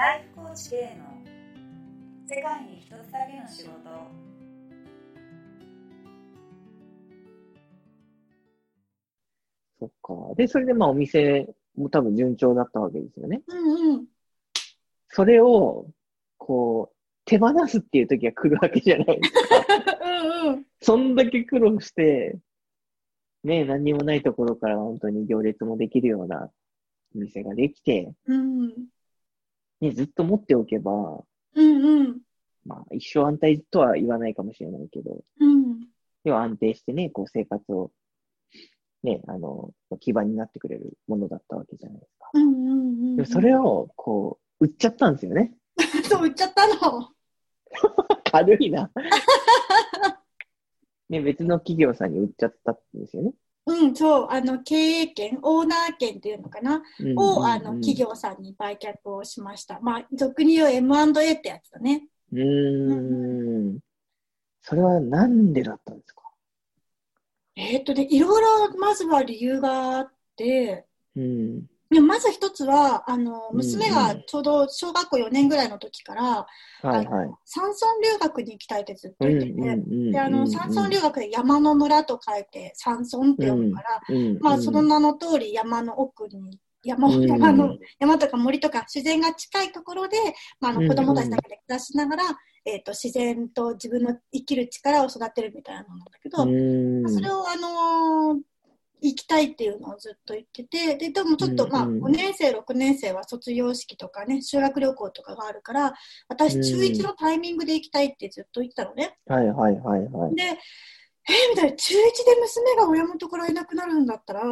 ライフコーチ K の世界に一つだけの仕事そっか。で、それでまあお店も多分順調だったわけですよね。うんうん。それを、こう、手放すっていう時が来るわけじゃないですか。うんうん。そんだけ苦労して、ね、何にもないところから本当に行列もできるようなお店ができて、うんね、ずっと持っておけば、うんうん。まあ一生安泰とは言わないかもしれないけど、うん。要は安定してね、こう生活を、ね、あの、基盤になってくれるものだったわけじゃないですか。うんうんうん。でもそれを、こう、売っちゃったんですよね。そう言っちゃったの。軽いな。ね、別の企業さんに売っちゃったんですよね。うん、そう、あの、経営権、オーナー権っていうのかな、うんを、あの、企。業さんに売却をしました。まあ、俗に言う M&A ってやつだね。うーん。それはなんでだったんですか？えーっとね、いろいろ、まずは理由があって、うん。でもまず一つは、あの、うん娘がちょうど小学校4年ぐらいの時から、はいはい。山村留学に行きたいってずっと言ってて、んで、あの、山村留学で山の村と書いて山村って読むから、うんまあ、その名の通り山の奥に、山うん山の、山とか森とか自然が近いところで、まあ、あうんの子供たちだけで暮らしながら、えっ、と、自然と自分の生きる力を育てるみたいなものだけど、うん。それを、あのー行きたいっていうのをずっと言ってて、で、でもちょっと、まあ、うんうん5年生、6年生は卒業式とかね、修学旅行とかがあるから、私、うん中1のタイミングで行きたいってずっと言ってたのね。はいはいはいはい。で、えーみたいな、中1で娘が親元からいなくなるんだったら、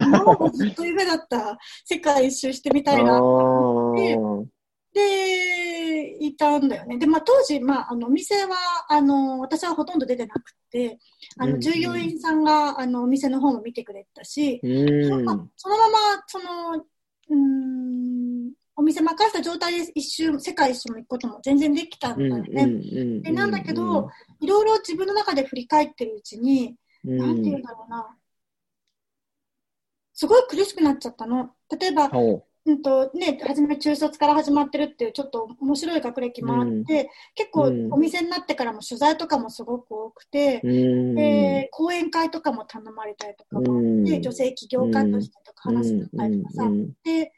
今までずっと夢だった世界一周してみたいな。あーで、いたんだよね。で、まあ当時、まああの、お店は、あの、私はほとんど出てなくて、あの、従業員さんが、あの、お店の方も見てくれてたし、そのまま、その、うーん、お店任せた状態で一周、世界一周も行くことも全然できたんだよね。うんで、なんだけど、、いろいろ自分の中で振り返ってるうちに、うんなんて言うんだろうな。すごい苦しくなっちゃったの。例えば、ほうんとね、初め中卒から始まってるっていうちょっと面白い学歴もあって、結構うん。お店になってからも取材とかもすごく多くて、ううん。で講演会とかも頼まれたりとかもあって、うん。女性起業家としてとか話になったりとかさ、うん。で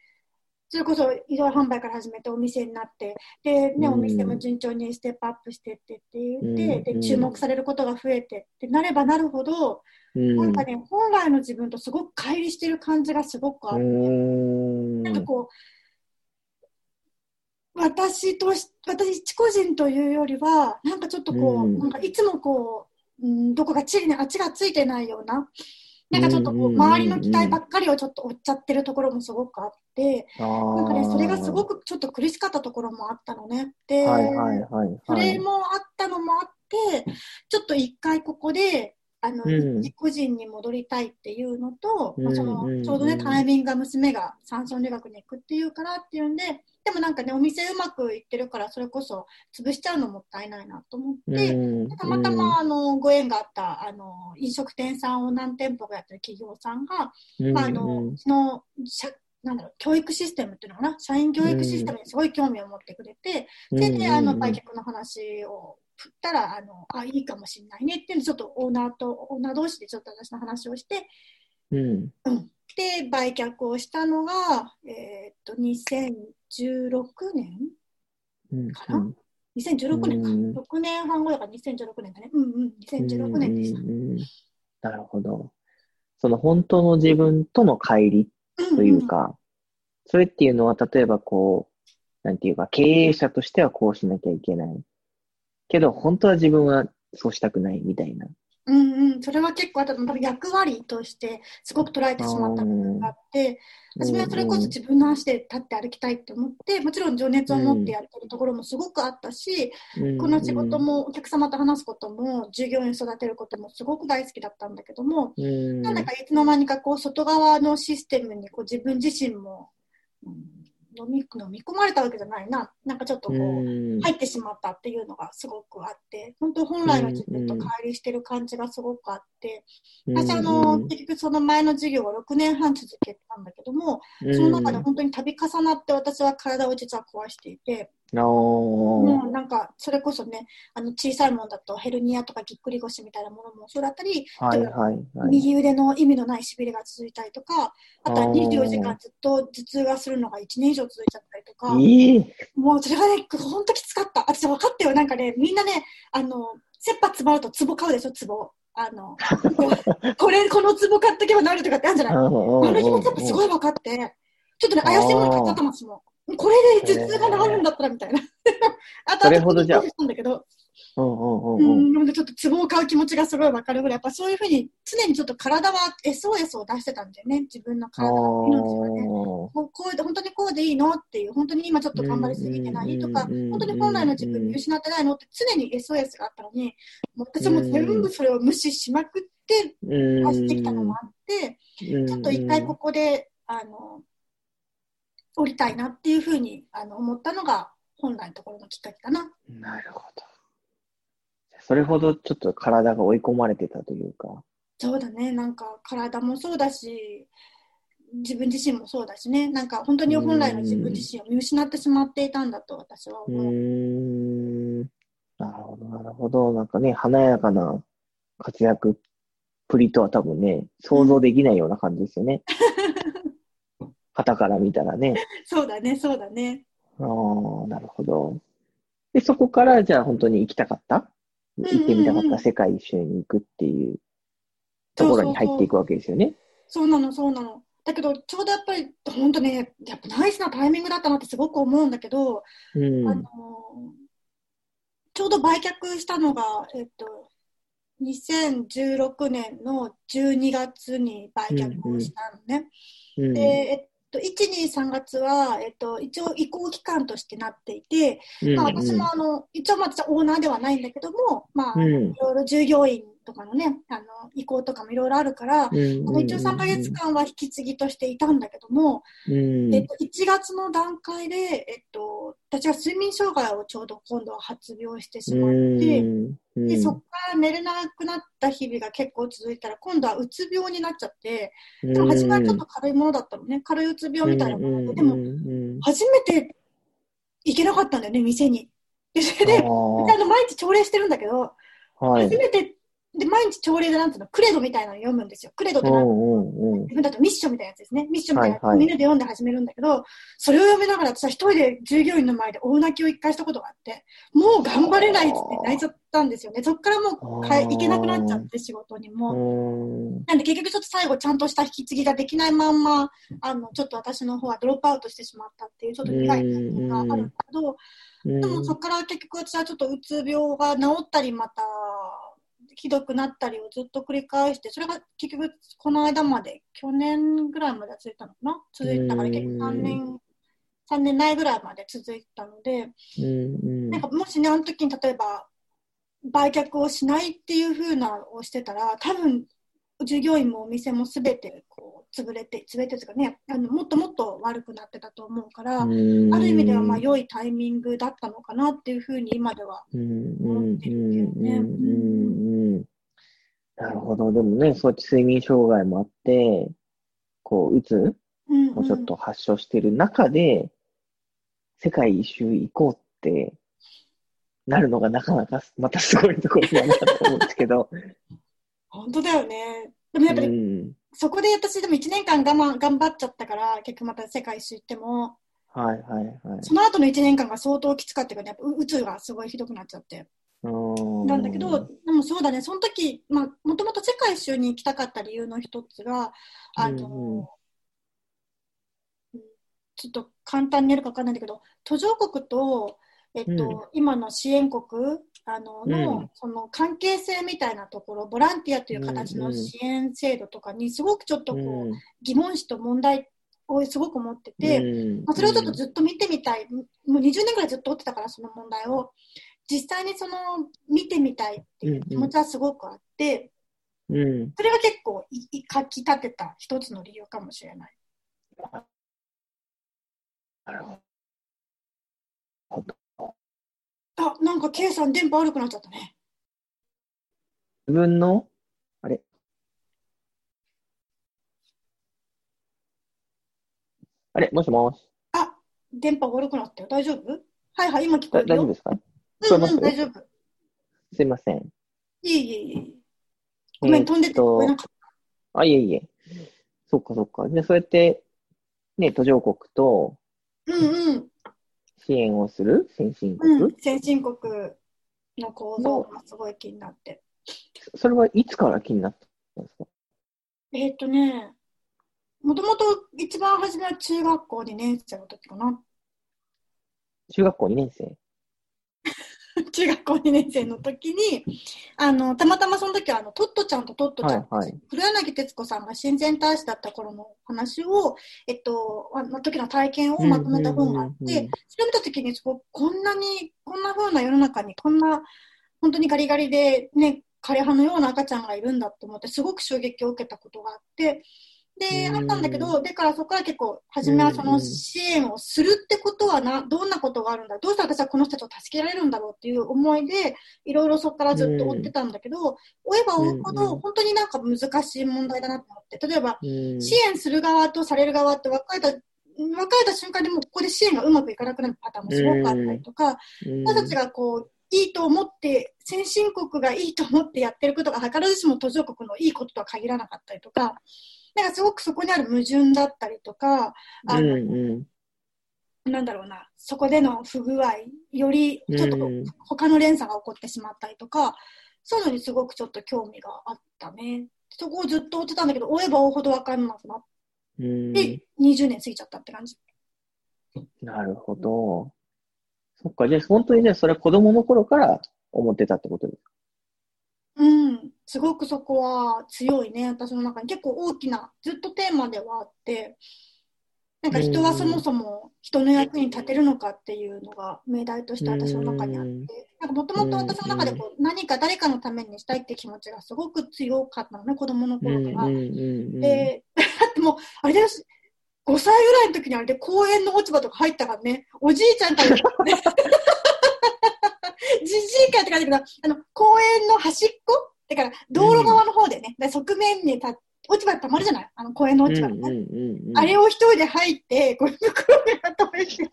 それこそ移動販売から始めてお店になってで、ねうん。お店も順調にステップアップしてってって言って、うん。で注目されることが増えてってなればなるほど、うん。なんかね本来の自分とすごく乖離してる感じがすごくあって。うん。なんかこう、私とし、私一個人というよりは、なんかちょっとこう、うんなんかいつもこう、うん、どこか地にあっちがついてないような、なんかちょっとこう、うん周りの期待ばっかりをちょっと追っちゃってるところもすごくあって、なんかね、それがすごく、くちょっと苦しかったところもあったのね。で、はいはいはいそはい。れもあったのもあって、ちょっと一回ここで、あの、うん。自己人に戻りたいっていうのと、まあ、そのちょうどね、タイミングが娘が山村留学に行くっていうからっていうんで、でもなんかね、お店うまくいってるから、それこそ潰しちゃうのもったいないなと思って、うん。たまたまあのご縁があったあの飲食店さんを何店舗かやってる企業さんが、うんまあ、あのその社なんだろう教育システムっていうのかな社員教育システムにすごい興味を持ってくれて、でであの売却の話を振ったらあのあいいかもしれないね。っていうのでちょっとオーナーとオーナー同士でちょっと私の話をして、うん。で売却をしたのが、えーっと2016年うん。かな？2016年か、うん。6年半後だから2016年だね。うんうん。2016年でした。うんうんうん。なるほど。その本当の自分との乖離というか、それっていうのは、例えばこう、なんていうか、経営者としてはこうしなきゃいけない。けど、本当は自分はそうしたくないみたいな。うんうん、それは結構あと多分役割としてすごく捉えてしまった部分があって、初めはそれこそ自分の足で立って歩きたいって思って、もちろん情熱を持ってやってるところもすごくあったし、この仕事もお客様と話すことも、従業員育てることもすごく大好きだったんだけども、うん、なんだかいつの間にかこう外側のシステムにこう自分自身も、うん飲み飲み込まれたわけじゃないな、なんかちょっとこう、うん。入ってしまったっていうのがすごくあって、本当本来の自分と乖離してる感じがすごくあって、私あの、結局その前の授業を6年半続けたんだけども、その中で本当に度重なって私は体を実は壊していて、もうなんかそれこそね、あの小さいものだとヘルニアとかぎっくり腰みたいなものもそうだったり、あ、はいはいはい。右腕の意味のないしびれが続いたりとか、あとはあー24時間ずっと頭痛がするのが1年以上続いちゃったりとか、いい。もうそれがね、ほんときつかった。私分かったよ。なんかね、みんなね、あの、切羽詰まると壺買うでしょ、壺。あの、これ、この壺買っとけばなるとかってあるんじゃないああの気持ちやっぱすごい分かって、ちょっとね、怪しいもの買っちゃったもん、私も。これで頭痛が治るんだったらみたいな。あとそれほどじゃあ。したんだけど、うんうんううん。うん。ん、なんかちょっと壺を買う気持ちがすごい分かるぐらい、やっぱそういうふうに常にちょっと体は SOS を出してたんだよね、自分のあ体の命がね。ー。こうこうで本当にこうでいいのっていう、本当に今ちょっと頑張りすぎてないとか、本当に本来の自分見失ってないのって常に SOS があったのに、もう私も全部それを無視しまくってうん走ってきたのもあって、ちょっと一回ここで、あの、降りたいなっていうふうにあの思ったのが本来のところのきっかけかな。なるほど。それほどちょっと体が追い込まれてたというか。そうだね、なんか体もそうだし、自分自身もそうだしね、なんか本当に本来の自分自身を見失ってしまっていたんだと私は思う。ん。なるほど、なるほど。なんかね、華やかな活躍っぷりとは多分ね、想像できないような感じですよね。旗から見たらね。そうだね、そうだね。ああ、なるほど。で、そこからじゃあ本当に行きたかった？んうんうん行ってみたかった世界一周に行くっていうところに入っていくわけですよね。そうなの、そうなの。だけど、ちょうどやっぱり、本当ね、やっぱナイスなタイミングだったなってすごく思うんだけど、うん。あのちょうど売却したのが、えっと、2016年の12月に売却をしたのね。うんで、えっと、1、2、3月は、えっと、一応移行期間としてなっていて、まあ、私もあの、一応まあオーナーではないんだけども、まあ、うん。いろいろ従業員とかのね、あの、移行とかもいろいろあるから、うんあの一応3ヶ月間は引き継ぎとしていたんだけども、うん。えっと、1月の段階で、えっと、私は睡眠障害をちょうど今度は発病してしまって、でそこから寝れなくなった日々が結構続いたら、今度はうつ病になっちゃって、でも初めはちょっと軽いものだったのね、軽いうつ病みたいなもの。で、でも初めて行けなかったんだよね、店に。で、それで、あの毎日朝礼してるんだけど、はい。初めて、で、毎日朝礼でなんていうの、クレドみたいなの読むんですよ。クレドってなんか自分だとミッションみたいなやつですね。ミッションみたいなやつ、はいはいみんなで読んで始めるんだけど、それを読みながら私は一人で従業員の前で大泣きを一回したことがあって、もう頑張れないって泣いちゃったんですよね。そっからもうかえ行けなくなっちゃって、仕事にも。なんで結局ちょっと最後ちゃんとした引き継ぎができないまんま、あの、ちょっと私の方はドロップアウトしてしまったっていうちょっと苦い経験があるんだけど、でもそこから結局私はちょっとうつ病が治ったりまた、ひどくなったりをずっと繰り返して、それが結局この間まで、去年ぐらいまで続いたのかな？続いたから結局3年、3年内ぐらいまで続いたので、なんかもしね、あの時に例えば、売却をしないっていう風なのをしてたら、多分、従業員もお店もすべてこう潰れて、潰れてとかねあの、もっともっと悪くなってたと思うから、ある意味ではまあ良いタイミングだったのかなっていうふうに今では思ってるけどね。なるほど。でもね、そうやって睡眠障害もあって、こう、うつもちょっと発症してる中で、世界一周行こうってなるのがなかなかまたすごいところだなと思うんですけど。本当だよね。でもやっぱり、うん、そこで私でも1年間我慢、頑張っちゃったから、結局また世界一周行っても、はいはいはい。その後の1年間が相当きつかったから、やっぱうつがすごいひどくなっちゃって。なんだけど、でもそうだね、その時、まあ、もともと世界一周に行きたかった理由の一つが、あの、うんうん、ちょっと簡単に言えるか分かんないんだけど、途上国と、えっと、うん、今の支援国あのの、うん、その関係性みたいなところ、ボランティアという形の支援制度とかにすごくちょっとこう、うん、疑問視と問題をすごく持ってて、まあ、それをちょっとずっと見てみたい、もう20年ぐらいずっと追ってたから、その問題を。実際にその見てみたいっていう気持ちはすごくあって、うん、それが結構い書き立てた一つの理由かもしれない。なるほど。あ、なんか K さん電波悪くなっちゃったね。自分の、あれ？あれ？もしもし？あ、電波悪くなったよ。大丈夫？はいはい、今聞こえる大丈夫ですか？うんうん、大丈夫。すいません。いえいえいえ。ごめん、飛んでて聞こえなかっあ、いえいえ。そっかそっか。で、そうやって、ね、途上国とた。うんうん。支援をする？先進国、うん、先進国の構造がすごい気になって。それはいつから気になったんですか？えーっとね、もともと一番初めは中学校2年生の時かな。中学校2年生？中学校2年生の時に、あの、たまたまその時は、あの、トットちゃんとトットちゃん、はいはい。黒柳徹子さんが親善大使だった頃の話を、えっと、あの時の体験をまとめた本があって、それを見た時に、こんなに、こんな風な世の中に、こんな、本当にガリガリでね、枯葉のような赤ちゃんがいるんだと思って、すごく衝撃を受けたことがあって、で、うんあったんだけど、でからそこから結構、初めはその支援をするってことはな、どんなことがあるんだ、どうして私はこの人たちを助けられるんだろうっていう思いで、いろいろそこからずっと追ってたんだけど、追えば追うほど、本当になんか難しい問題だなと思って、例えば、うん。支援する側とされる側って分かれた、分かれた瞬間でもうここで支援がうまくいかなくなるパターンもすごくあったりとか、うん。私たちがこう、いいと思って、先進国がいいと思ってやってることが、図らずしも途上国のいいこととは限らなかったりとか、なんかすごくそこにある矛盾だったりとか、あうんの、うんなんだろうな、そこでの不具合、よりちょっとうん他の連鎖が起こってしまったりとか、そういうのにすごくちょっと興味があったね。そこをずっと追ってたんだけど、追えば追うほど分かんなくなっうんて、20年過ぎちゃったって感じ。なるほど。そっか、じゃあ本当にじゃあそれは子供の頃から思ってたってことですか？うん、すごくそこは強いね、私の中に。結構大きな、ずっとテーマではあって、なんか人はそもそも人の役に立てるのかっていうのが命題として私の中にあって、なんかもともと私の中でこう何か誰かのためにしたいって気持ちがすごく強かったのね、子供の頃から。で、だってもう、あれだよ、5歳ぐらいの時にあれで公園の落ち葉とか入ったからね、おじいちゃんから、ね、じじいかって感じだけど、あの、公園の端っこだから、道路側の方でね、で側面にた落ち葉たまるじゃない？あの、公園の落ち葉がね。うんうんうんうん。あれを一人で入って、こう袋にまとめて、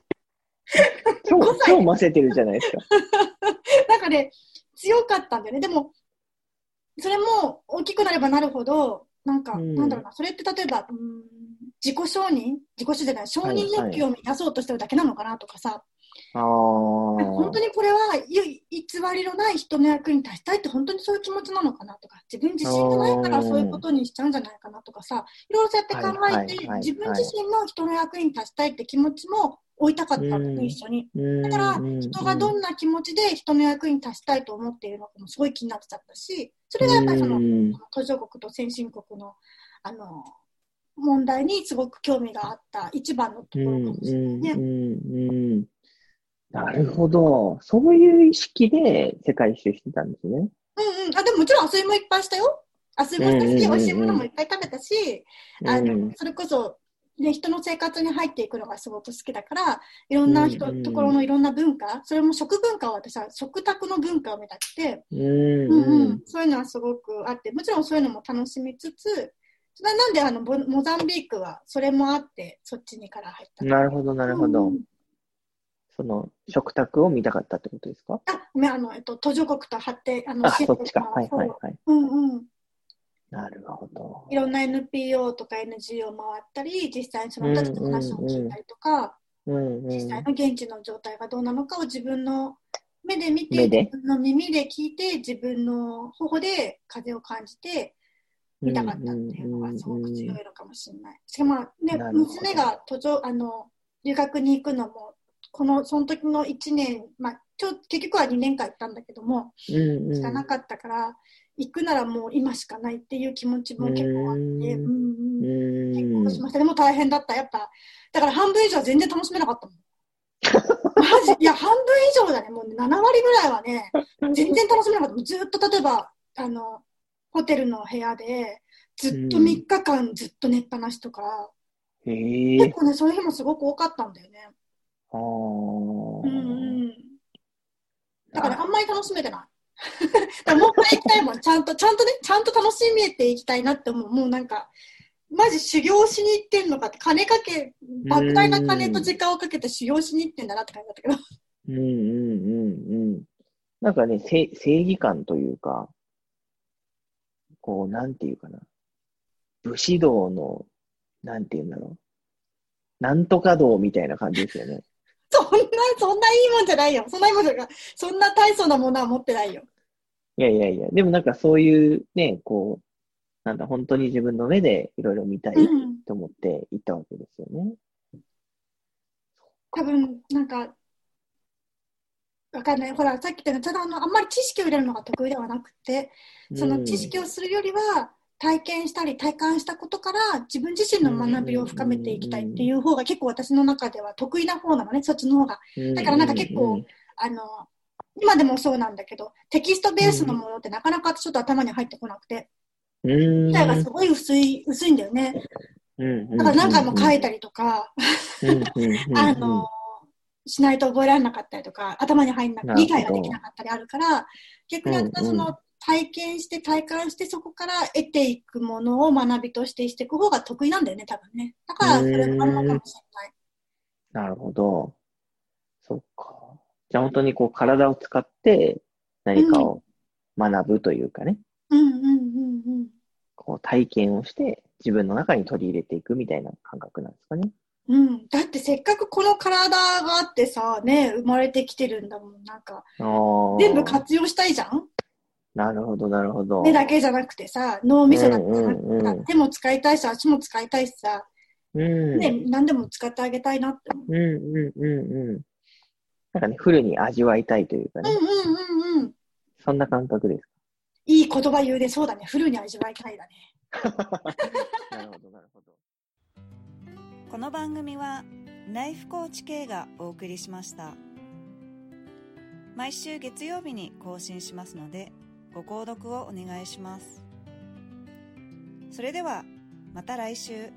超5歳。超混ぜてるじゃないですか。なんかね、強かったんだよね。でも、それも大きくなればなるほど、なんか、うん。なんだろうな、それって例えば、うん自己承認？自己承認じゃない、承認欲求を満たそうとしてるだけなのかなとかさ。本当にこれはゆ偽りのない人の役に立ちたいって本当にそういう気持ちなのかなとか、自分自身がないからそういうことにしちゃうんじゃないかなとかさ、いろいろそうやって考えて、はいはいはい自分自身の人の役に立ちたいって気持ちも置いたかったんだうんね、一緒に。だだから、人がどんな気持ちで人の役に立ちたいと思っているのかもすごい気になっちゃったし、それがやっぱりその、途上国と先進国の、あの、問題にすごく興味があった一番のところかもしれないね。なるほど。そういう意識で世界一周してたんですね。うんうん。あ、でももちろん遊びもいっぱいしたよ。遊びもしたし、美味しいものもいっぱい食べたし、あうんの、それこそ、ね、人の生活に入っていくのがすごく好きだから、いろんな人、ところのいろんな文化、それも食文化を私は食卓の文化を目指して、うんうんそういうのはすごくあって、もちろんそういうのも楽しみつつ、それはなんであのボモザンビークはそれもあって、そっちにから入ったのなるほど、なるほどうん。その、食卓を見たかったってことですか？あ、ごめん、あの、えっと、途上国と発展、あの、あ、そっちか。とはいはいはい。うんうん。なるほど。いろんな NPO とか NGO 回ったり、実際にその人たちの話を聞いたりとか、うんうん。実際の現地の状態がどうなのかを自分の目で見て、自分の耳で聞いて、自分の頬で風を感じて、見たかったっていうのがすごく強いのかもしれない。しかも、まあね娘が途上、あの、留学に行くのも、この、その時の1年、まあ、ちょ結局は2年間行ったんだけども、うんうん。しかなかったから、行くならもう今しかないっていう気持ちも結構あって、うんうんうんうん結婚しました。でも大変だった。やっぱ、だから半分以上は全然楽しめなかったもん。マジ？いや、半分以上だね。もうね7割ぐらいはね、全然楽しめなかった。ずっと例えば、あの、ホテルの部屋で、ずっとうん3日間ずっと寝っぱなしとか、へえ結。構ね、そういう日もすごく多かったんだよね。あうんうん。だからあんまり楽しめてない。だからもう一回行きたいもん。ちゃんと、ちゃんとね、ちゃんと楽しめていきたいなって思う。もうなんか、マジ修行しに行ってんのかって、金かけ、莫大な金と時間をかけて修行しに行ってんだなって感じだったけど。うんうんうんうん。なんかね、正義感というか、こう、なんていうかな。武士道の、なんていうんだろう。なんとか道みたいな感じですよね。そんな、そんないいもんじゃないよ。そんないいもんじゃない。そんな大層なものは持ってないよ。いやいやいや、でもなんかそういうね、こう、なんだ、本当に自分の目でいろいろ見たいうん。と思って行ったわけですよね。多分、なんか、わかんない。ほら、さっき言ったように、ただあの、あんまり知識を入れるのが得意ではなくて、その知識をするよりは、体験したり体感したことから自分自身の学びを深めていきたいっていう方が結構私の中では得意な方なのね、そっちの方が。うんだからなんか結構、あの、今でもそうなんだけど、テキストベースのものってなかなかちょっと頭に入ってこなくて、理解がすごい薄い、薄いんだよね。うんだから何回も書いて、たりとか、あの、しないと覚えられなかったりとか、頭に入んななるほど。理解ができなかったりあるから、逆に私の体験して体感してそこから得ていくものを学びとしてしていく方が得意なんだよね、多分ね。だからそれがあるのかもしれない。なるほど。そっか。じゃあ本当にこう体を使って何かを学ぶというかね、うんうんうんうん。こう体験をして自分の中に取り入れていくみたいな感覚なんですかね。うん、だってせっかくこの体があってさ、ね、生まれてきてるんだもん。なんか、全部活用したいじゃんなるほど、なるほど。目だけじゃなくてさ、脳みそだけじゃなくてさ、うんうんうん手も使いたいし、足も使いたいしさ、うん。ね、何でも使ってあげたいなって思う。うんうんうんうん。なんかね、フルに味わいたいというかね、うんうんうんうん。そんな感覚ですいい言葉言うで、そうだね。フルに味わいたいだね。か。なるほど、なるほど。この番組はライフコーチ系がお送りしました毎週月曜日に更新しますのでご購読をお願いします。それではまた来週。